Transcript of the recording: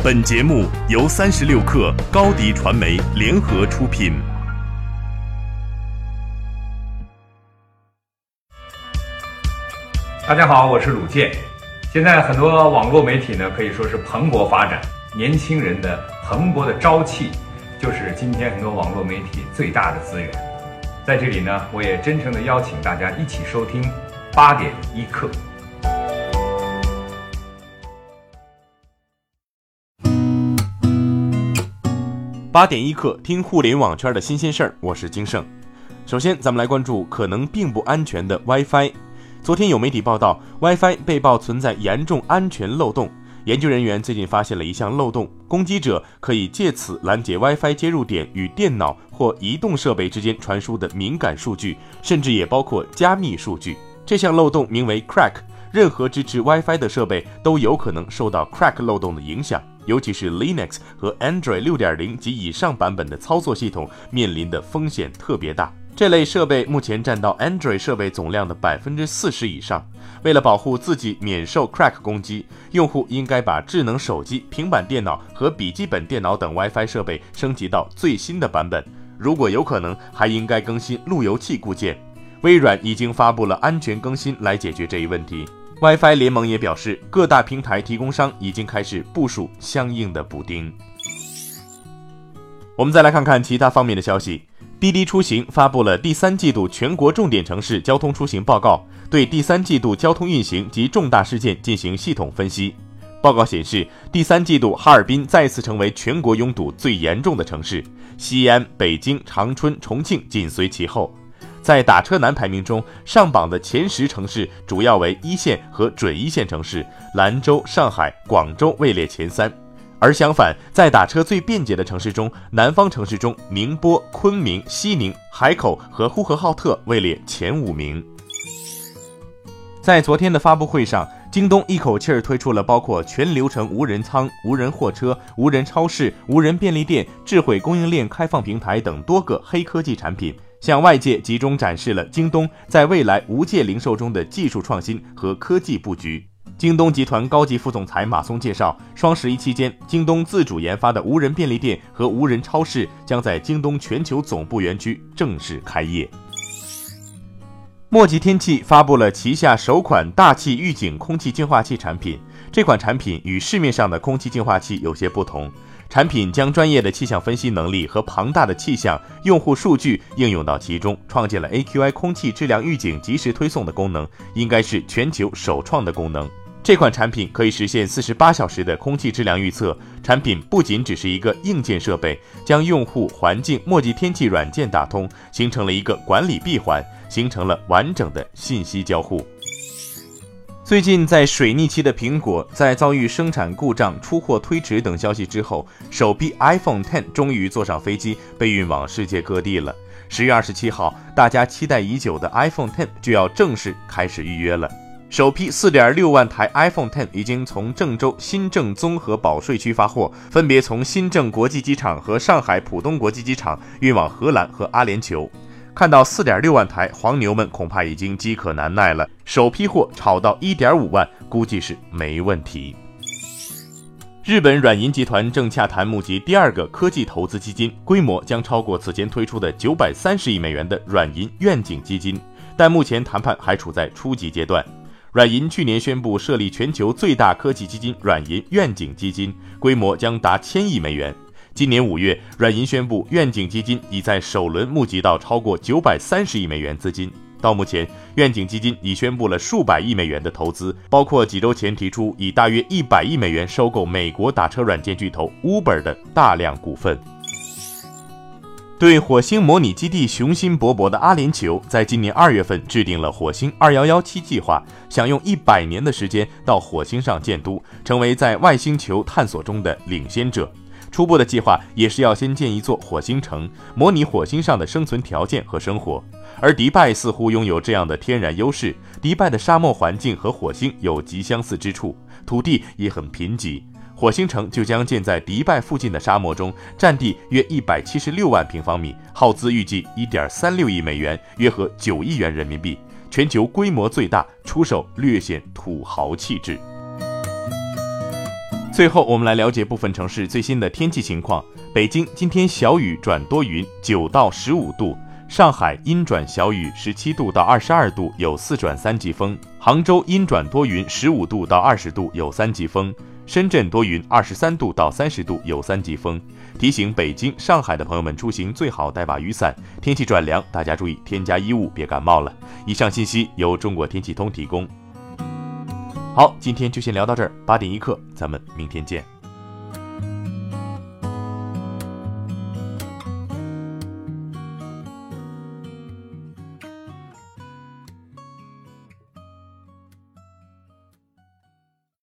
本节目由三十六克高低传媒联合出品。大家好，我是鲁健。现在很多网络媒体呢，可以说是蓬勃发展，年轻人的蓬勃的朝气，就是今天很多网络媒体最大的资源。在这里呢，我也真诚的邀请大家一起收听八点一刻。八点一刻，听互联网圈的新鲜事儿，我是金盛。首先，咱们来关注可能并不安全的 WiFi。昨天有媒体报道，WiFi 被曝存在严重安全漏洞。研究人员最近发现了一项漏洞，攻击者可以借此拦截 WiFi 接入点与电脑或移动设备之间传输的敏感数据，甚至也包括加密数据。这项漏洞名为 Crack，任何支持 WiFi 的设备都有可能受到 Crack 漏洞的影响。尤其是 Linux 和 Android 六点零及以上版本的操作系统面临的风险特别大。这类设备目前占到 Android 设备总量的百分之四十以上。为了保护自己免受 Crack 攻击，用户应该把智能手机、平板电脑和笔记本电脑等 WiFi 设备升级到最新的版本。如果有可能，还应该更新路由器固件。微软已经发布了安全更新来解决这一问题。WiFi 联盟也表示，各大平台提供商已经开始部署相应的补丁。我们再来看看其他方面的消息。滴滴出行发布了第三季度全国重点城市交通出行报告，对第三季度交通运行及重大事件进行系统分析。报告显示，第三季度哈尔滨再次成为全国拥堵最严重的城市，西安、北京、长春、重庆紧随其后。在打车难排名中，上榜的前十城市主要为一线和准一线城市，兰州、上海、广州位列前三。而相反，在打车最便捷的城市中，南方城市中，宁波、昆明、西宁、海口和呼和浩特位列前五名。在昨天的发布会上，京东一口气儿推出了包括全流程无人仓、无人货车、无人超市、无人便利店、智慧供应链开放平台等多个黑科技产品。向外界集中展示了京东在未来无界零售中的技术创新和科技布局。京东集团高级副总裁马松介绍，双十一期间，京东自主研发的无人便利店和无人超市将在京东全球总部园区正式开业。墨迹天气发布了旗下首款大气预警空气净化器产品，这款产品与市面上的空气净化器有些不同。产品将专业的气象分析能力和庞大的气象用户数据应用到其中，创建了 AQI 空气质量预警及时推送的功能，应该是全球首创的功能。这款产品可以实现四十八小时的空气质量预测。产品不仅只是一个硬件设备，将用户、环境、墨迹天气软件打通，形成了一个管理闭环，形成了完整的信息交互。最近，在水逆期的苹果，在遭遇生产故障、出货推迟等消息之后，首批 iPhone Ten 终于坐上飞机，被运往世界各地了。十月二十七号，大家期待已久的 iPhone Ten 就要正式开始预约了。首批四点六万台 iPhone Ten 已经从郑州新郑综合保税区发货，分别从新郑国际机场和上海浦东国际机场运往荷兰和阿联酋。看到四点六万台，黄牛们恐怕已经饥渴难耐了。首批货炒到一点五万，估计是没问题。日本软银集团正洽谈募集第二个科技投资基金，规模将超过此前推出的九百三十亿美元的软银愿景基金，但目前谈判还处在初级阶段。软银去年宣布设立全球最大科技基金——软银愿景基金，规模将达千亿美元。今年五月，软银宣布，愿景基金已在首轮募集到超过九百三十亿美元资金。到目前，愿景基金已宣布了数百亿美元的投资，包括几周前提出以大约一百亿美元收购美国打车软件巨头 Uber 的大量股份。对火星模拟基地雄心勃勃的阿联酋，在今年二月份制定了火星二幺幺七计划，想用一百年的时间到火星上建都，成为在外星球探索中的领先者。初步的计划也是要先建一座火星城，模拟火星上的生存条件和生活。而迪拜似乎拥有这样的天然优势，迪拜的沙漠环境和火星有极相似之处，土地也很贫瘠。火星城就将建在迪拜附近的沙漠中，占地约一百七十六万平方米，耗资预计一点三六亿美元，约合九亿元人民币，全球规模最大，出手略显土豪气质。最后，我们来了解部分城市最新的天气情况。北京今天小雨转多云，九到十五度；上海阴转小雨，十七度到二十二度，有四转三级风；杭州阴转多云，十五度到二十度，有三级风；深圳多云，二十三度到三十度，有三级风。提醒北京、上海的朋友们出行最好带把雨伞。天气转凉，大家注意添加衣物，别感冒了。以上信息由中国天气通提供。好，今天就先聊到这儿，八点一刻，咱们明天见。